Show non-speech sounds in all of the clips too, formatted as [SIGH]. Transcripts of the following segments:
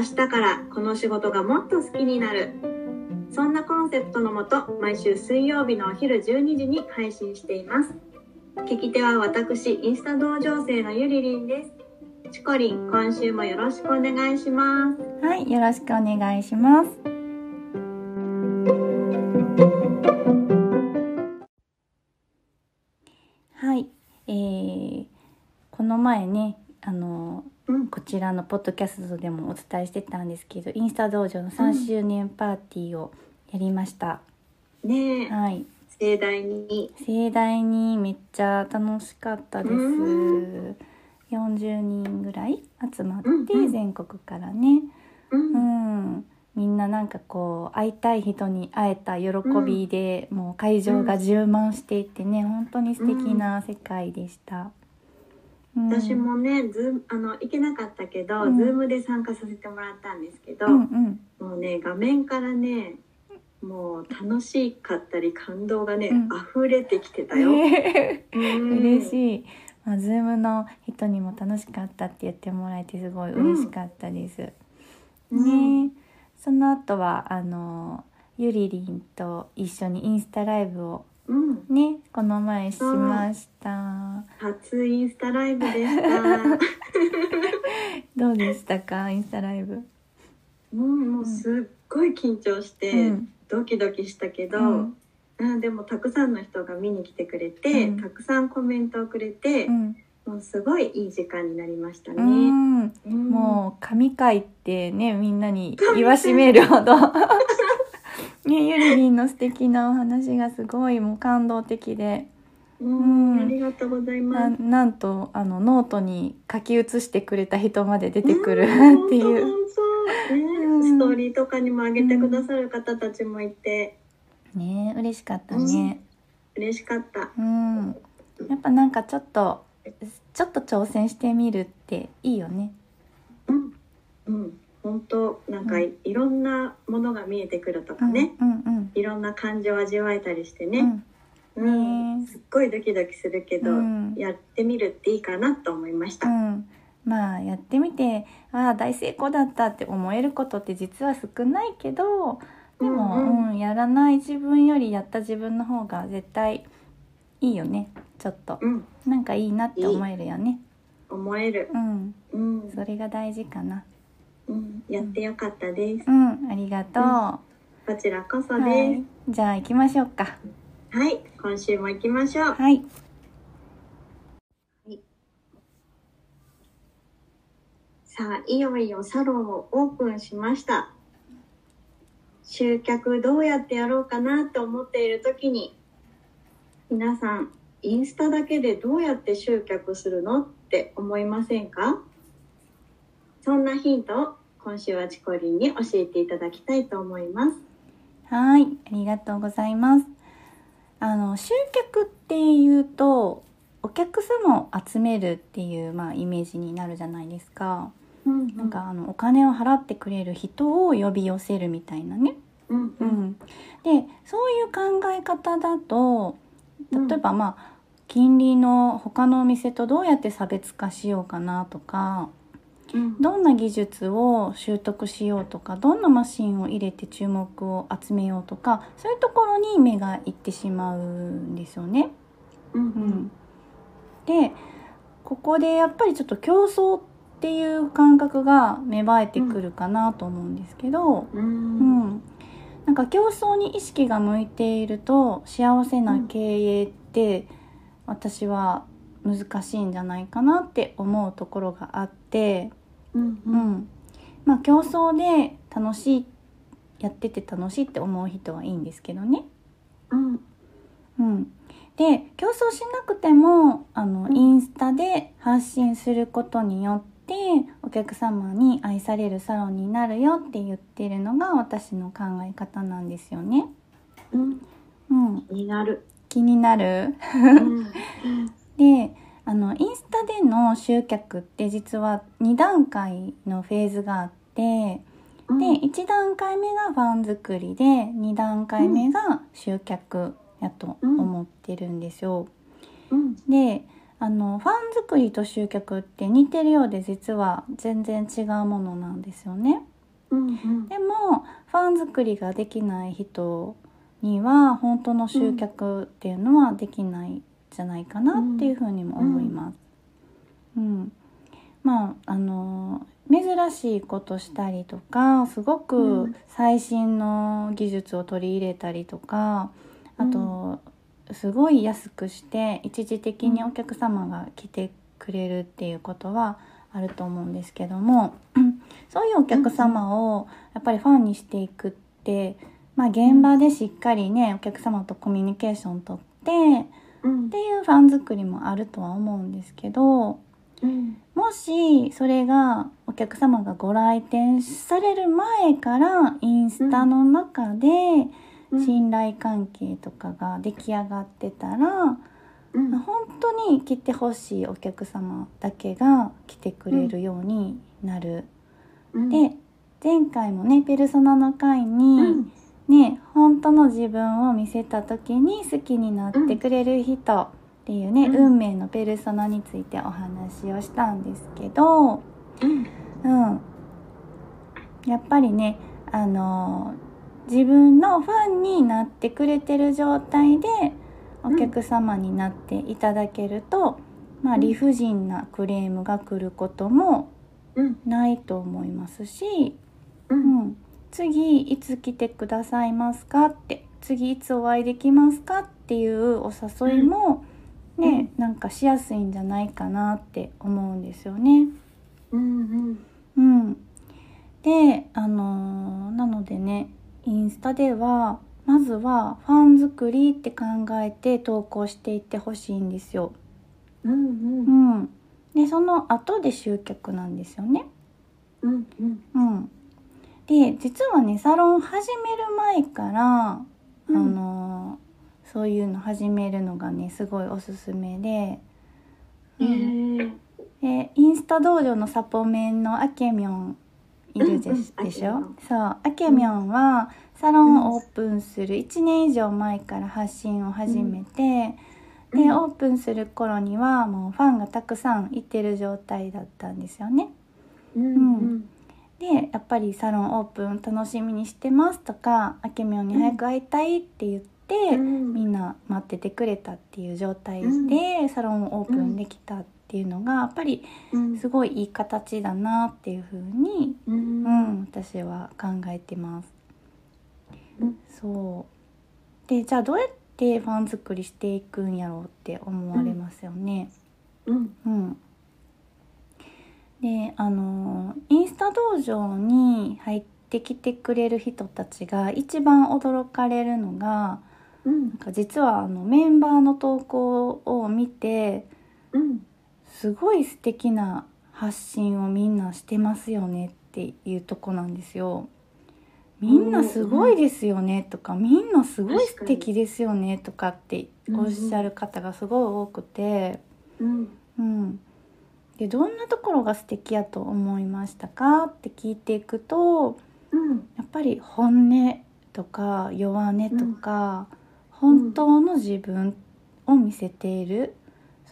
明日からこの仕事がもっと好きになる。そんなコンセプトのもと毎週水曜日のお昼12時に配信しています。聞き手は私インスタ同情生のゆりりんです。チコリン今週もよろしくお願いします。はい、よろしくお願いします。はい、えー、この前ね、あのうんこちらのポッドキャストでもお伝えしてたんですけど、インスタ道場の3周年パーティーをやりました。ねえ。はい、盛大に。盛大にめっちゃ楽しかったです。う40人ぐらい集まって、うんうん。全国からね。うん。うん、みんななんかこう会いたい人に会えた喜びで、もう会場が充満していてね、本当に素敵な世界でした。うん。私もねズあの行けなかったけど、うん。ズームで参加させてもらったんですけど、うんうん。もうね画面からねもう楽しかったり感動がね、うん。溢れてきてたよ。ね [LAUGHS] うん。嬉しい。まあ、ズームの人にも楽しかったって言ってもらえてすごい嬉しかったです。うん。ね、その後はあのゆりりんと一緒にインスタライブをうん、ねこの前しました。初インスタライブでした。[LAUGHS] どうでしたかインスタライブ？うん、もうすっごい緊張して、うん。ドキドキしたけど、うん。あでもたくさんの人が見に来てくれて、うん。たくさんコメントをくれて、うん。もうすごいいい時間になりましたね。うん。うん。もう神回ってねみんなに言わしめるほどねゆりりんの素敵なお話がすごいもう感動的で。うんうん。ありがとうございなます。なんとあのノートに書き写してくれた人まで出てくるうん [LAUGHS] っていう、ね、うん。ストーリーとかにも上げてくださる方たちもいて、ね嬉しかったね。嬉しかった。うん。やっぱなんかちょっとちょっと挑戦してみるっていいよね。うん、うん、本当なんかい,、ろんなものが見えてくるとかね、うんうんいろんな感情を味わえたりしてね、うん。うん。ねすっごいドキドキするけど、うん。やってみるっていいかなと思いました。うん、まあやってみてああ大成功だったって思えることって実は少ないけどでも、ううん。うんやらない自分よりやった自分の方が絶対いいよね。ちょっと。うん、なんかいいなって思えるよね。思える。うん。うん、それが大事かなうん、やってよかったです。うん。ありがとう、こちらこそはでい。じゃあ行きましょうか。す。はい、今週も行きましょう。はい。さあ、いよいよサロンをオープンしました。集客どうやってやろうかなと思っている時に、皆さん、インスタだけでどうやって集客するのって思いませんか？そんなヒントを今週はチコリンに教えていただきたいと思います。はいありがとうございますあの集客っていうとお客様を集めるっていう、まあ、イメージになるじゃないですか。うんなんかあのお金を払ってくれる人を呼び寄せるみたいなね。うんううんん、でそういう考え方だと例えばまあ近隣の他のお店とどうやって差別化しようかなとかうんどんな技術を習得しようとかどんなマシンを入れて注目を集めようとかそういうところに目がいってしまうんですよね。うんうん、でここでやっぱりちょっと競争っていう感覚が芽生えてくるかなと思うんですけど、ううんん。なんか競争に意識が向いていると幸せな経営って私は難しいんじゃないかなって思うところがあって、うんううん。んまあ、競争で楽しいやってて楽しいって思う人はいいんですけどね。うん。うん、で競争しなくてもあの、うん。インスタで発信することによっててお客様に愛されるサロンになるよって言ってるのが私の考え方なんですよね。うん。うん、気になる。気になる。うん。[LAUGHS] であのインスタでの集客って実は2段階のフェーズがあってうんで1段階目がファン作りで2段階目が集客やと思ってるんですよ。うんであのファン作りと集客って似てるようで実は全然違うものなんですよね。うんうんでもファン作りができない人には本当の集客っていうのはできないんじゃないかなっていうふうにも思います。うん。まああの珍しいことしたりとかすごうくん。最新の技術を取り入れたりとかあとすごい安くして一時的にお客様が来てくれるっていうことはあると思うんですけども [CLEARS THROAT] そういうお客様をやっぱりファンにしていくって、まあ、現場でしっかりねお客様とコミュニケーションとってうんっていうファン作りもあるとは思うんですけどうんもしそれがお客様がご来店される前からインスタの中でうん。信頼関係とかが出来上がってたらうん。本当に来てほしいお客様だけが来てくれるようになる。うん。で前回もねペルソナの回に、うんね本当の自分を見せた時に好きになってくれる人っていうね、うん。運命のペルソナについてお話をしたんですけど、うん。うん、やっぱりねあの自分のファンになってくれてる状態でお客様になっていただけると、まあ、うん。理不尽なクレームが来ることもうん。ないと思いますし、ううんん、次いつ来てくださいますか？って次いつお会いできますか？っていうお誘いもね、なんかしやすいんじゃないかなって思うんですよね。うんうん、であのーなのでねインスタではまずはファン作りって考えて投稿していってほしいんですよ。うんううんん、でその後で集客なんですよね。うんうん。うん、で実はねサロン始める前から、うん。あのーそういうの始めるのがねすごいおすすめで。へうん。インスタ道場のサポメンのアケミョンいるで,、しょアケミョン。そう。アケミョンはサロンをオープンする1年以上前から発信を始めて、うん。でオープンする頃にはもうファンがたくさんいてる状態だったんですよね。うん。うんでやっぱりサロンオープン楽しみにしてますとかアケミョンに早く会いたいって言って、うん。みんな待っててくれたっていう状態で、うん。サロンをオープンできたっていうのがやっぱりうん。すごいいい形だなっていうふうに、ううんん私は考えてます。うん。そう。でじゃあどうやってファン作りしていくんやろうって思われますよね。うん。うんであのインスタ道場に入ってきてくれる人たちが一番驚かれるのがうん。なんか実はあのメンバーの投稿を見てうん。すごい素敵な発信をみんなしてますよねっていうとこなんですよ。みんなすごいですよねとか、みんなすごい素敵ですよねとかっておっしゃる方がすごい多くて、うん。うん、でどんなところが素敵やと思いましたか？って聞いていくとうん。やっぱり本音とか弱音とか、本当の自分を見せている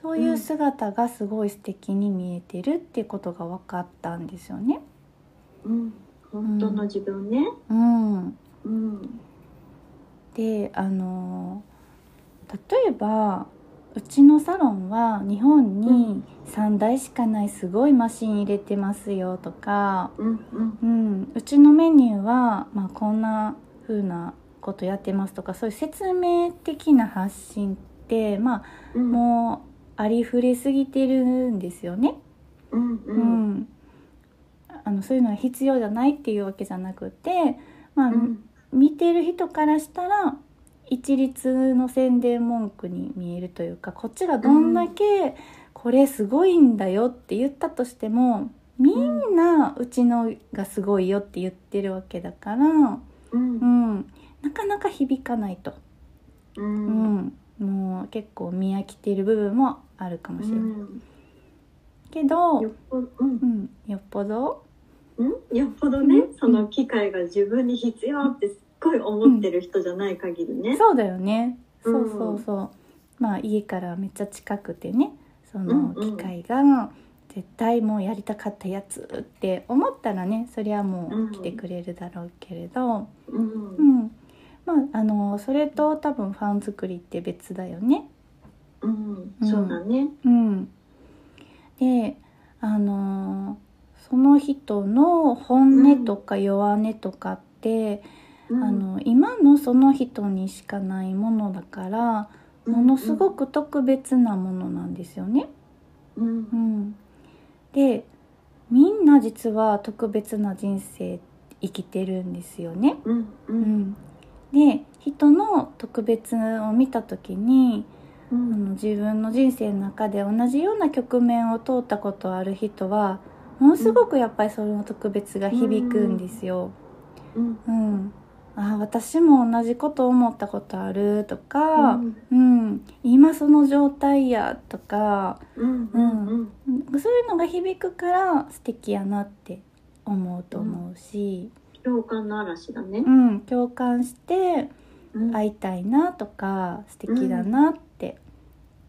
そういう姿がすごい素敵に見えてるっていうことが分かったんですよね。うん。本当の自分ね。うん、うん。であの例えばうちのサロンは日本に3台しかないすごいマシン入れてますよとか、うんうん。うん、うちのメニューは、まあ、こんな風なことやってますとかそういう説明的な発信って、まあ、うん。もうありふれすぎてるんですよね。うんううん。んあのそういうのは必要じゃないっていうわけじゃなくて、まあうん。見てる人からしたら一律の宣伝文句に見えるというかこっちがどんだけこれすごいんだよって言ったとしてもみんなうちのがすごいよって言ってるわけだから、うん。うん、なかなか響かないと、ううん。んもう結構見飽きてる部分もあるかもしれない、けどよっぽどうん。うん、よっぽど？うん？よっぽどね、うん。その機会が自分に必要ってごい思ってる人じゃない限りね。そうだよね、うん。そうそうそう。まあ家からめっちゃ近くてね。そのうんうん。機会が絶対もうやりたかったやつって思ったらねそりゃもうん。う来てくれるだろうけれど、うん。うん。まああのそれと多分ファン作りって別だよね。うん。うんそうだね。うん、であのその人の本音とか弱音とかって、うん。あの今のその人にしかないものだからものすごく特別なものなんですよね。うん。うん、でみんな実は特別な人生生きてるんですよね。うんで人の特別を見た時にうあのん自分の人生の中で同じような局面を通ったことある人はものすごくやっぱりその特別が響くんですよ。うん。うん、あ私も同じこと思ったことあるとか、うん。うん今その状態やとか、うんうんうん。そういうのが響くから素敵やなって思うと思うし、共感の嵐だね。う。ん。共感してうん。会いたいなとか素敵だなって、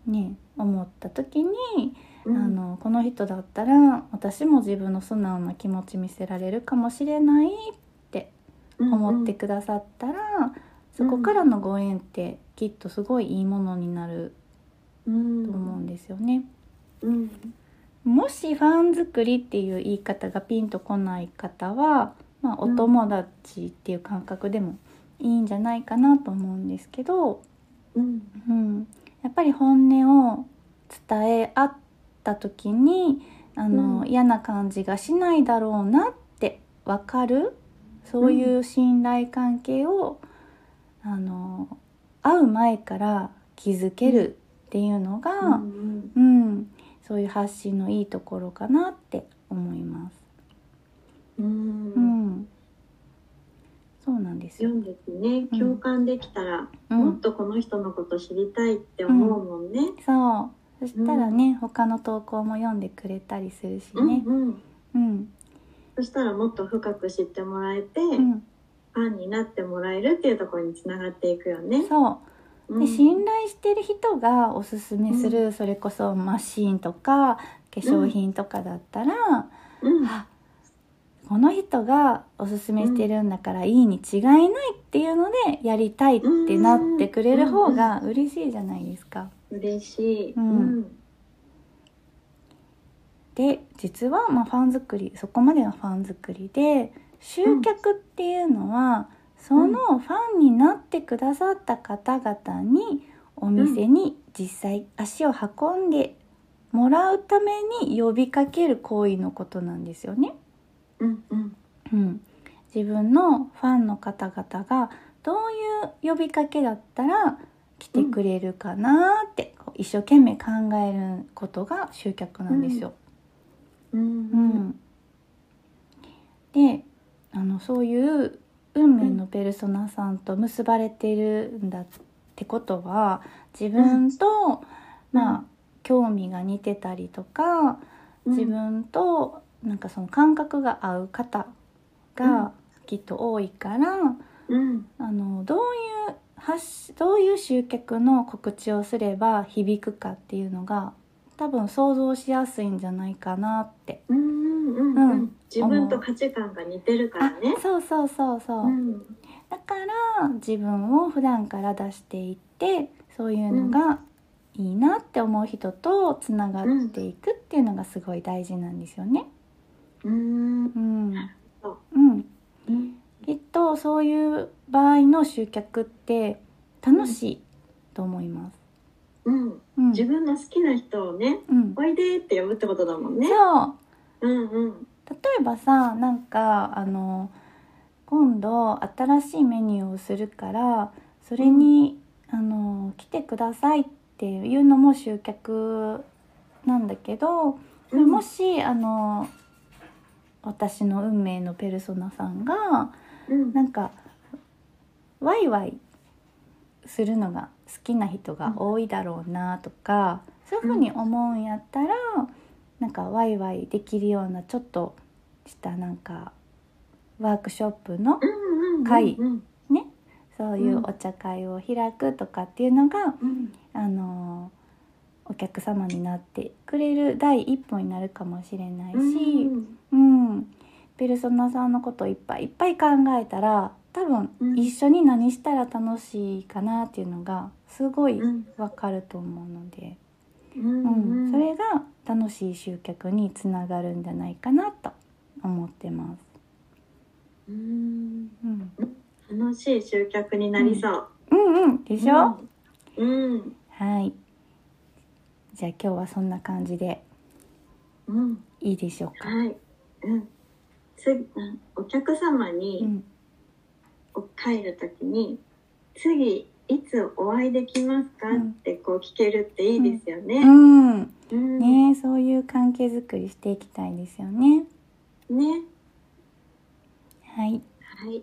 ね思った時に、うん。あのこの人だったら私も自分の素直な気持ち見せられるかもしれないって思ってくださったら、そこからのご縁ってきっとすごいいいものになるうん。と思うんですよね。うん。もしファン作りっていう言い方がピンとこない方は、まあ、お友達っていう感覚でもいいんじゃないかなと思うんですけど、うん。うん、やっぱり本音を伝え合った時にあの、うん。嫌な感じがしないだろうなって分かるそういう信頼関係を、あの会う前から築けるっていうのが、うんうん、そういう発信のいいところかなって思います。ううん。ん、そうなんですよ。読んでてね。うん。共感できたらうん、もっとこの人のこと知りたいって思うもんね。そう。そしたらね、他の投稿も読んでくれたりするしね。うんうん。うん、そしたらもっと深く知ってもらえて、うん、ファンになってもらえるっていうところにつながっていくよね。そう。うんで信頼してる人がおすすめする、それこそマシーンとか化粧品とかだったら、うんあこの人がおすすめしてるんだからいいに違いないっていうのでやりたいってなってくれる方が嬉しいじゃないですか。嬉しい。うんで実はまあファン作りそこまでがファン作りで集客っていうのは、そのファンになってくださった方々にお店に実際足を運んでもらうために呼びかける行為のことなんですよね。うんうんうん、自分のファンの方々がどういう呼びかけだったら来てくれるかなって、一生懸命考えることが集客なんですよ。うんうん。であのそういう運命のペルソナさんと結ばれてるんだってことは自分と、まあ興味が似てたりとか、うん。自分となんかその感覚が合う方がきっと多いから、うん。あのどういう発しどういう集客の告知をすれば響くかっていうのが多分想像しやすいんじゃないかなって。うんうんううん。ん。自分と価値観が似てるからね。そうそうそうそう、うん。だから自分を普段から出していってそういうのがいいなって思う人とつながっていくっていうのがすごい大事なんですよね。うん。うん、うん。きっとそういう場合の集客って楽しいと思います。うん。うん、自分の好きな人をねうん、おいでって呼ぶってことだもんね。そう。うんうん。例えばさなんかあの今度新しいメニューをするからそれに、あの来てくださいっていうのも集客なんだけど、うん。もしあの私の運命のペルソナさんがうん。なんかワイワイするのが好きな人が多いだろうなとか、そういうふうに思うんやったら、なんかワイワイできるようなちょっとしたなんかワークショップのうんうん会うん。ねそういうお茶会を開くとかっていうのが、うん。あのお客様になってくれる第一歩になるかもしれないし。うん。うん、ペルソナさんのことをいっぱいいっぱい考えたら多分うん一緒に何したら楽しいかなっていうのがすごいうんわかると思うので、ううんんそれが楽しい集客につながるんじゃないかなと思ってます。うんうん、楽しい集客になりそう。うん、うん、でしょ、うん。はい。じゃあ今日はそんな感じでうん。いいでしょうか？はい。うん。つ、うんお客様うに、ん、お帰るときに、次、いつお会いできますか？うんってこう聞けるっていいですようね。ん、うん。ねそういう関係づくりしていきたいですよね。ね。はい。はい。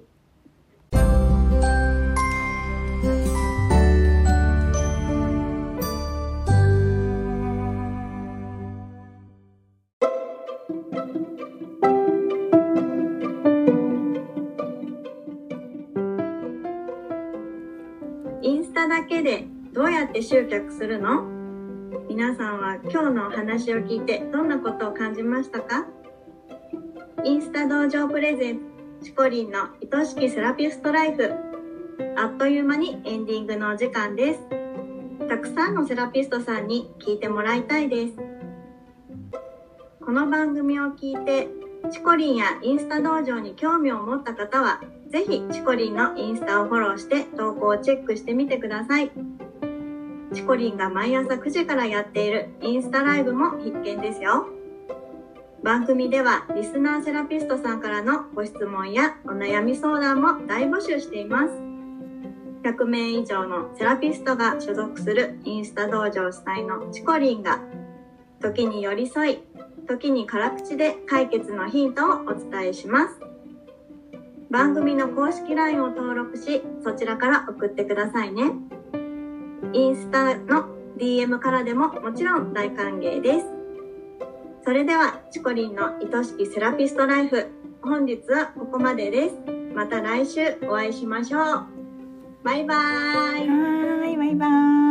どうやって集客するの？皆さんは今日のお話を聞いてどんなことを感じましたか？インスタ道場プレゼンチコリンの愛しきセラピストライフ。あっという間にエンディングのお時間です。たくさんのセラピストさんに聞いてもらいたいです。この番組を聞いてチコリンやインスタ道場に興味を持った方はぜひチコリンのインスタをフォローして投稿をチェックしてみてください。チコリンが毎朝9時からやっているインスタライブも必見ですよ。番組ではリスナーセラピストさんからのご質問やお悩み相談も大募集しています。100名以上のセラピストが所属するインスタ道場主催のチコリンが時に寄り添い時に辛口で解決のヒントをお伝えします。番組の公式 LINE を登録しそちらから送ってくださいね。インスタの DM からでももちろん大歓迎です。それではチコリンの愛しきセラピストライフ本日はここまでです。また来週お会いしましょう。バイバーイはーい、バイバイ。